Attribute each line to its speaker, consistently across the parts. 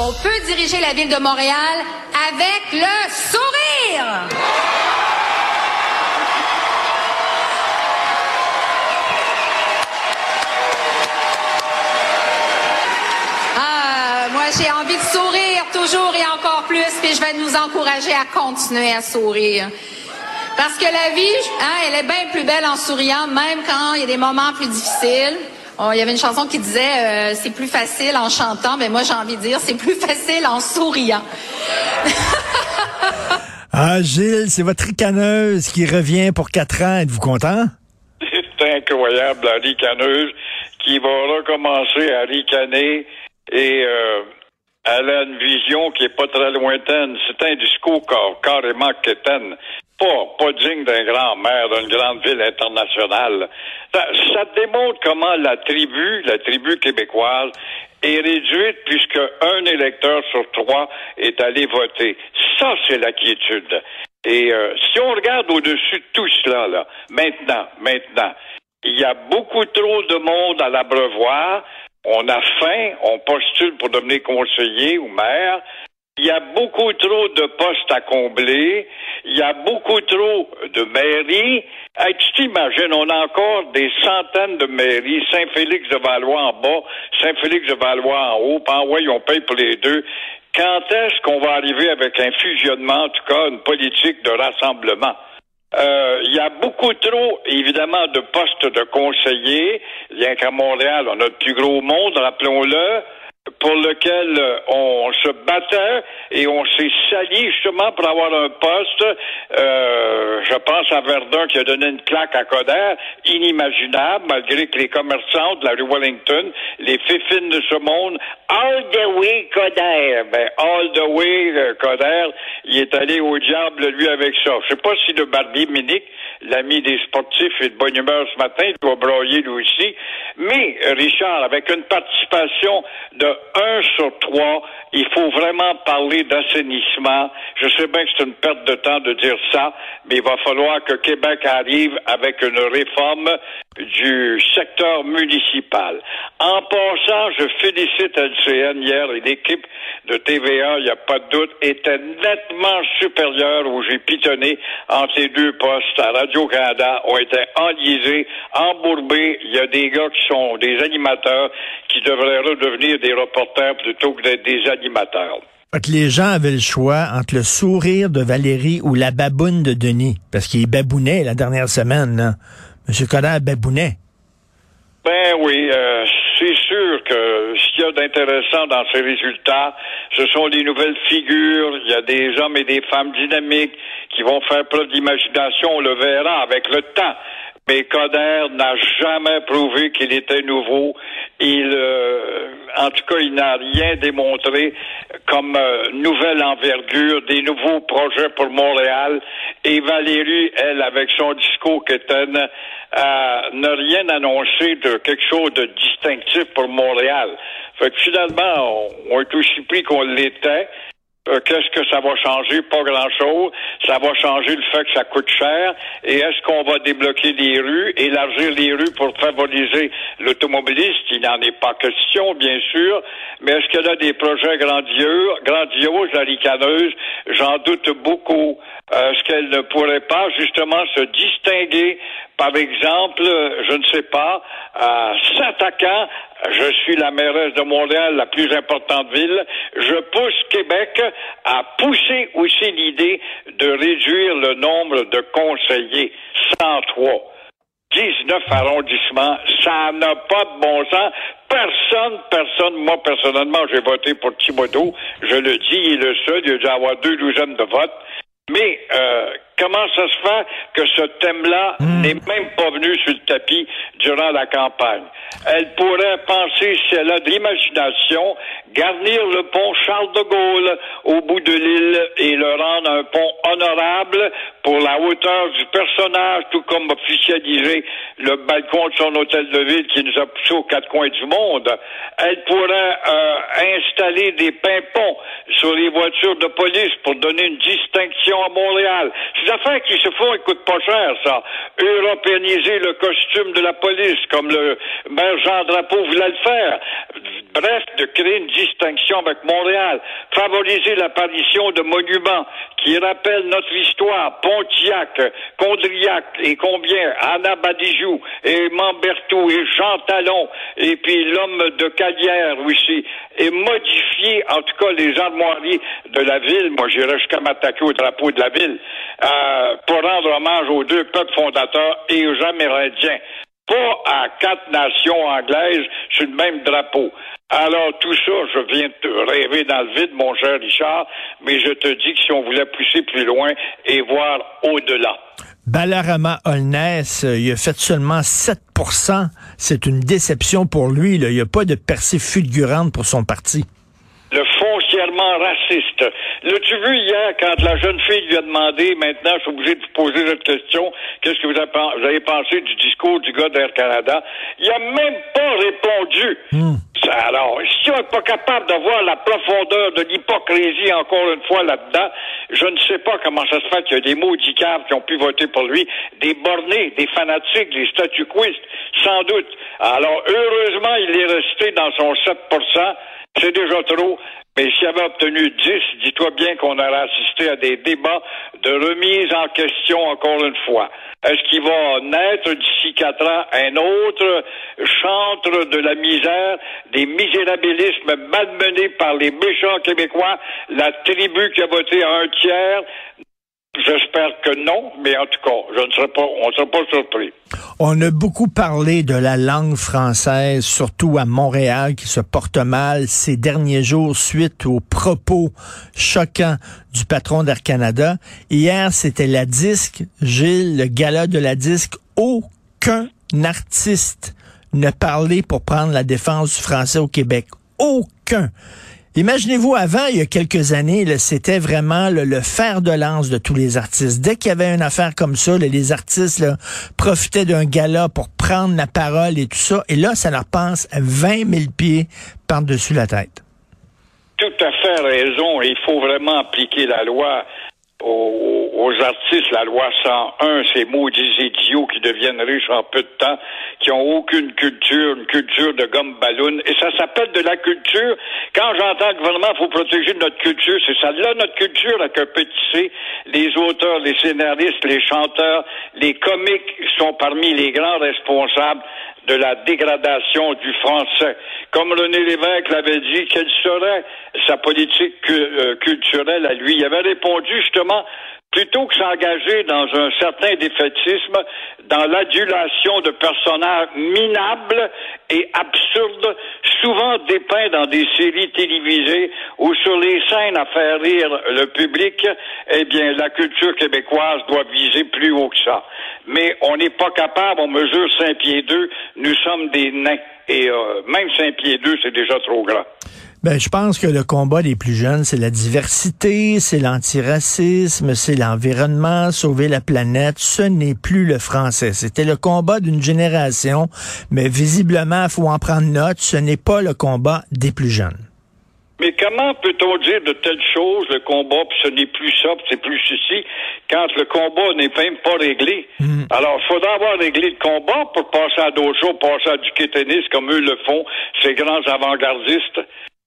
Speaker 1: On peut diriger la ville de Montréal avec le sourire. Ah, moi, j'ai envie de sourire toujours et encore plus, puis je vais nous encourager à continuer à sourire. Parce que la vie, hein, elle est bien plus belle en souriant, même quand il y a des moments plus difficiles. Oh, il y avait une chanson qui disait euh, c'est plus facile en chantant, mais moi j'ai envie de dire c'est plus facile en souriant.
Speaker 2: ah Gilles, c'est votre ricaneuse qui revient pour quatre ans. Êtes-vous content?
Speaker 3: C'est incroyable la ricaneuse qui va recommencer à ricaner et euh, elle a une vision qui est pas très lointaine. C'est un discours carrément quétaine pas, pas digne d'un grand maire d'une grande ville internationale. Ça, ça, démontre comment la tribu, la tribu québécoise, est réduite puisque un électeur sur trois est allé voter. Ça, c'est la quiétude. Et euh, si on regarde au-dessus de tout cela, là, maintenant, maintenant, il y a beaucoup trop de monde à l'abreuvoir. On a faim, on postule pour devenir conseiller ou maire. Il y a beaucoup trop de postes à combler. Il y a beaucoup trop de mairies. tu t'imagines, on a encore des centaines de mairies. Saint-Félix-de-Valois en bas, Saint-Félix-de-Valois en haut. En ouais, on paye pour les deux. Quand est-ce qu'on va arriver avec un fusionnement, en tout cas, une politique de rassemblement? Euh, il y a beaucoup trop, évidemment, de postes de conseillers. Bien qu'à Montréal, on a le plus gros monde, rappelons-le pour lequel euh, on se battait et on s'est sali justement pour avoir un poste. Euh, je pense à Verdun qui a donné une claque à Coder, inimaginable, malgré que les commerçants de la rue Wellington, les fifines de ce monde, all the way Coder, ben all the way euh, Coder, il est allé au diable lui avec ça. Je sais pas si le barbier Minique, l'ami des sportifs, est de bonne humeur ce matin, il doit broyer lui aussi. Mais Richard, avec une participation de un sur trois, il faut vraiment parler d'assainissement. Je sais bien que c'est une perte de temps de dire ça, mais il va falloir que Québec arrive avec une réforme du secteur municipal. En passant, je félicite LCN hier et l'équipe de TVA, il n'y a pas de doute, était nettement supérieure où j'ai pitonné entre les deux postes à Radio-Canada, ont été enlisés, embourbés. Il y a des gars qui sont des animateurs qui devraient redevenir des reporters plutôt que d'être des animateurs.
Speaker 2: que les gens avaient le choix entre le sourire de Valérie ou la baboune de Denis, parce qu'il babounait la dernière semaine. Là. M. Babounait.
Speaker 3: Ben oui, euh, c'est sûr que ce qu'il y a d'intéressant dans ces résultats, ce sont des nouvelles figures. Il y a des hommes et des femmes dynamiques qui vont faire preuve d'imagination. On le verra avec le temps. Mais Coder n'a jamais prouvé qu'il était nouveau. Il, euh, en tout cas, il n'a rien démontré comme euh, nouvelle envergure, des nouveaux projets pour Montréal. Et Valérie, elle, avec son discours quétaine, euh, n'a rien annoncé de quelque chose de distinctif pour Montréal. Fait que finalement, on, on est aussi pris qu'on l'était. Euh, qu'est-ce que ça va changer? Pas grand-chose. Ça va changer le fait que ça coûte cher. Et est-ce qu'on va débloquer les rues, élargir les rues pour favoriser l'automobiliste? Il n'en est pas question, bien sûr. Mais est-ce qu'il y a des projets grandieux, grandioses, la ricaneuse? J'en doute beaucoup. Euh, est-ce qu'elle ne pourrait pas justement se distinguer, par exemple, je ne sais pas, euh, s'attaquant je suis la mairesse de Montréal, la plus importante ville. Je pousse Québec à pousser aussi l'idée de réduire le nombre de conseillers. 103. 19 arrondissements, ça n'a pas de bon sens. Personne, personne, moi personnellement, j'ai voté pour Thibodeau. Je le dis, il est le seul, il a dû avoir deux douzaines de votes. Mais euh, comment ça se fait que ce thème-là hmm. n'est même pas venu sur le tapis durant la campagne? Elle pourrait penser, si elle a de l'imagination, garnir le pont Charles de Gaulle au bout de l'île et le rendre un pont honorable pour la hauteur du personnage, tout comme officialiser le balcon de son hôtel de ville qui nous a poussé aux quatre coins du monde. Elle pourrait euh, installer des pimpons sur les voitures de police pour donner une distinction à Montréal. Ces affaires qui se font, coûtent pas cher, ça. Européaniser le costume de la police, comme le maire Jean Drapeau voulait le faire. Bref, de créer une distinction avec Montréal. Favoriser l'apparition de monuments qui rappellent notre histoire. Pontiac, Condriac et combien, Anna Badijoux et Mambertou et Jean Talon et puis l'homme de Calière aussi. Et modifier, en tout cas, les armoiries de la ville. Moi, j'irais jusqu'à m'attaquer au drapeau de la ville euh, pour rendre hommage aux deux peuples fondateurs et aux Amérindiens pas à quatre nations anglaises sur le même drapeau. Alors tout ça, je viens de te rêver dans le vide, mon cher Richard, mais je te dis que si on voulait pousser plus loin et voir au-delà.
Speaker 2: Balarama Holness, euh, il a fait seulement 7% C'est une déception pour lui. Il n'y a pas de percée fulgurante pour son parti
Speaker 3: le foncièrement raciste. L'as-tu vu hier quand la jeune fille lui a demandé, maintenant je suis obligé de vous poser cette question, qu'est-ce que vous avez pensé du discours du gars d'Air Canada? Il a même pas répondu. Hmm. Alors, si on n'est pas capable de voir la profondeur de l'hypocrisie encore une fois là-dedans, je ne sais pas comment ça se fait qu'il y a des maudits caves qui ont pu voter pour lui, des bornés, des fanatiques, des statu sans doute. Alors, heureusement, il est resté dans son 7 c'est déjà trop. Mais s'il avait obtenu 10, dis-toi bien qu'on aurait assisté à des débats de remise en question encore une fois. Est-ce qu'il va naître d'ici quatre ans un autre chantre de la misère, des misérabilismes malmenés par les méchants québécois, la tribu qui a voté un tiers J'espère que non, mais en tout cas, on ne sera pas surpris.
Speaker 2: On a beaucoup parlé de la langue française, surtout à Montréal, qui se porte mal ces derniers jours suite aux propos choquants du patron d'Air Canada. Hier, c'était la disque, Gilles, le gala de la disque. Aucun artiste ne parlait pour prendre la défense du français au Québec. Aucun. Imaginez-vous, avant, il y a quelques années, c'était vraiment le, fer de lance de tous les artistes. Dès qu'il y avait une affaire comme ça, les artistes profitaient d'un gala pour prendre la parole et tout ça. Et là, ça leur passe à 20 000 pieds par-dessus la tête.
Speaker 3: Tout à fait raison. Il faut vraiment appliquer la loi aux, artistes, la loi 101, ces maudits idiots qui deviennent riches en peu de temps, qui ont aucune culture, une culture de gomme ballon. Et ça s'appelle de la culture. Quand j'entends le gouvernement, faut protéger notre culture, c'est ça là notre culture avec un petit C. Les auteurs, les scénaristes, les chanteurs, les comiques sont parmi les grands responsables de la dégradation du français. Comme René Lévesque l'avait dit, quelle serait sa politique euh, culturelle à lui? Il avait répondu justement plutôt que s'engager dans un certain défaitisme, dans l'adulation de personnages minables et absurdes, souvent dépeints dans des séries télévisées ou sur les scènes à faire rire le public, eh bien, la culture québécoise doit viser plus haut que ça. Mais on n'est pas capable, on mesure 5 pieds 2, nous sommes des nains. Et euh, même 5 pieds 2, c'est déjà trop grand.
Speaker 2: Ben, je pense que le combat des plus jeunes, c'est la diversité, c'est l'antiracisme, c'est l'environnement, sauver la planète. Ce n'est plus le français. C'était le combat d'une génération, mais visiblement, il faut en prendre note, ce n'est pas le combat des plus jeunes.
Speaker 3: Mais comment peut-on dire de telles choses, le combat, puis ce n'est plus ça, c'est plus ceci, quand le combat n'est même pas réglé? Hmm. Alors, il faudra avoir réglé le combat pour passer à d'autres choses, passer à du tennis comme eux le font, ces grands avant-gardistes.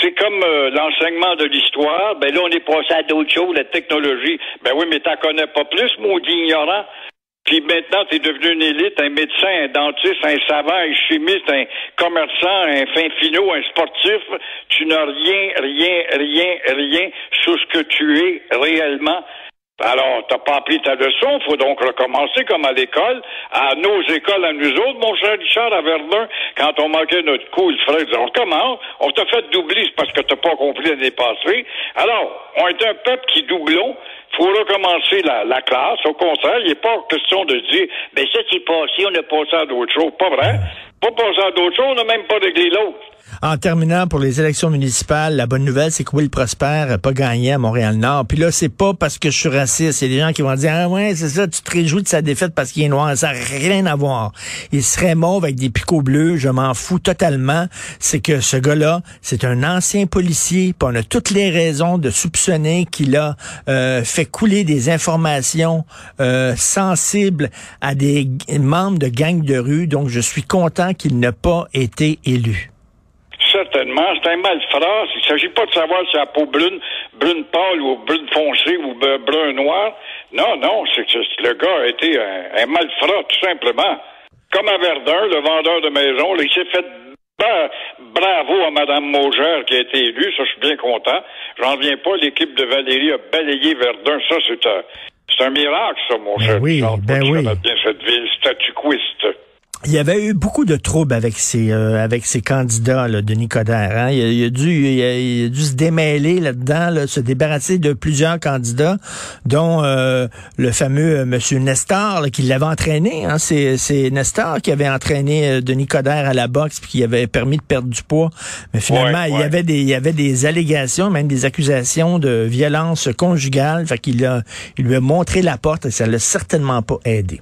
Speaker 3: C'est comme euh, l'enseignement de l'histoire. Ben là, on est passé à d'autres choses, la technologie. Ben oui, mais t'en connais pas plus, maudit ignorant. Puis maintenant, tu es devenu une élite, un médecin, un dentiste, un savant, un chimiste, un commerçant, un fin finot, un sportif. Tu n'as rien, rien, rien, rien sur ce que tu es réellement. Alors, t'as pas appris ta leçon, faut donc recommencer comme à l'école, à nos écoles, à nous autres, mon cher Richard, à Verdun, quand on manquait notre coup, il fallait dire, on recommence, on t'a fait doubler, parce que t'as pas compris l'année passée. Alors, on est un peuple qui doublons, faut recommencer la, la classe. Au contraire, il n'est pas question de dire, ben, ça, c'est passé, on a passé à d'autres choses. Pas vrai. Pas passé à d'autres choses, on n'a même pas réglé l'autre.
Speaker 2: En terminant, pour les élections municipales, la bonne nouvelle, c'est que Will Prosper n'a pas gagné à Montréal-Nord. Puis là, c'est pas parce que je suis raciste. Il y a des gens qui vont dire, ah ouais, c'est ça, tu te réjouis de sa défaite parce qu'il est noir. Ça n'a rien à voir. Il serait mauve avec des picots bleus. Je m'en fous totalement. C'est que ce gars-là, c'est un ancien policier. Puis on a toutes les raisons de soupçonner qu'il a euh, fait couler des informations euh, sensibles à des membres de gangs de rue. Donc, je suis content qu'il n'ait pas été élu.
Speaker 3: Certainement, c'est un malfrat. Il ne s'agit pas de savoir si la peau brune, brune pâle ou brune foncée ou brun noir. Non, non, c'est le gars a été un, malfrat, tout simplement. Comme à Verdun, le vendeur de maison, il s'est fait bravo à Mme Maugère qui a été élue, ça je suis bien content. J'en viens pas, l'équipe de Valérie a balayé Verdun, ça c'est un, c'est un miracle, ça, mon
Speaker 2: ben
Speaker 3: cher.
Speaker 2: Oui, ben oui.
Speaker 3: bien cette ville statuquiste
Speaker 2: il y avait eu beaucoup de troubles avec ces euh, avec ces candidats là, de Nicodère. Hein? Il, a, dû il, a, dû se démêler là-dedans, se débarrasser de plusieurs candidats, dont euh, le fameux euh, Monsieur Nestor qui l'avait entraîné. Hein? C'est, c'est Nestor qui avait entraîné Denis Coderre à la boxe puis qui avait permis de perdre du poids. Mais finalement, il y avait des il y avait des allégations, même des accusations de violence conjugale. Fait qu'il a il lui a montré la porte et ça l'a certainement pas aidé.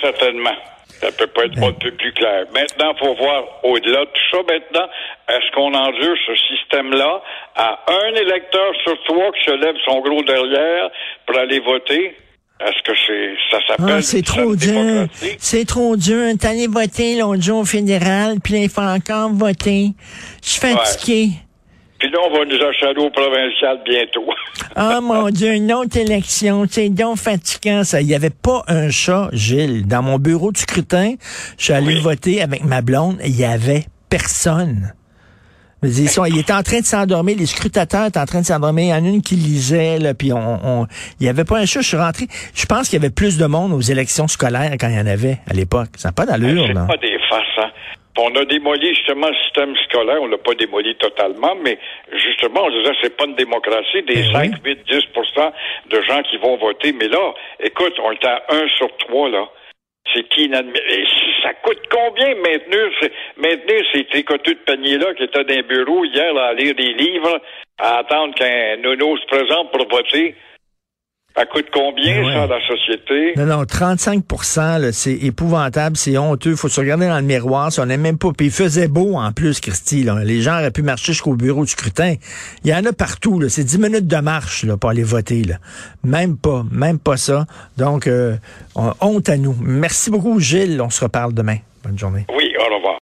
Speaker 3: Certainement. Ça peut pas être un peu plus clair. Maintenant, il faut voir au-delà de tout ça. Maintenant, est-ce qu'on endure ce système-là à un électeur sur trois qui se lève son gros derrière pour aller voter? Est-ce que c'est ça s'appelle
Speaker 2: ah, c'est trop dur. C'est trop dur. T'es allé voter l'autre jour au fédéral, puis il faut encore voter. Je suis fatigué.
Speaker 3: Puis là, on va nous achaler au provincial bientôt.
Speaker 2: oh mon Dieu, une autre élection. C'est donc fatigant, ça. Il n'y avait pas un chat, Gilles. Dans mon bureau de scrutin, je suis allé voter avec ma blonde. Il n'y avait personne. Ils, sont, il était en train de s'endormir, les scrutateurs étaient en train de s'endormir. Il y en a une qui lisait, là, puis on, il n'y avait pas un chat. Je suis rentré. Je pense qu'il y avait plus de monde aux élections scolaires quand il y en avait à l'époque. Ça n'a pas d'allure,
Speaker 3: là. pas des farces, hein. On a démoli justement le système scolaire, on l'a pas démoli totalement, mais justement, on disait c'est pas une démocratie, des 5, 8, 10% de gens qui vont voter. Mais là, écoute, on est à 1 sur 3, là. C'est inadmissible. Ça coûte combien maintenir, maintenir ces tricoteux de panier-là qui étaient dans un bureau hier à lire des livres, à attendre qu'un nono se présente pour voter? Ça coûte combien, ben ça, la société?
Speaker 2: Non, non, 35% c'est épouvantable, c'est honteux. faut se regarder dans le miroir. Si on n'est même pas. Puis il faisait beau en plus, Christy. Là. Les gens auraient pu marcher jusqu'au bureau du scrutin. Il y en a partout. C'est 10 minutes de marche là, pour aller voter. Là. Même pas, même pas ça. Donc, euh, honte à nous. Merci beaucoup, Gilles. On se reparle demain. Bonne journée.
Speaker 3: Oui, au revoir.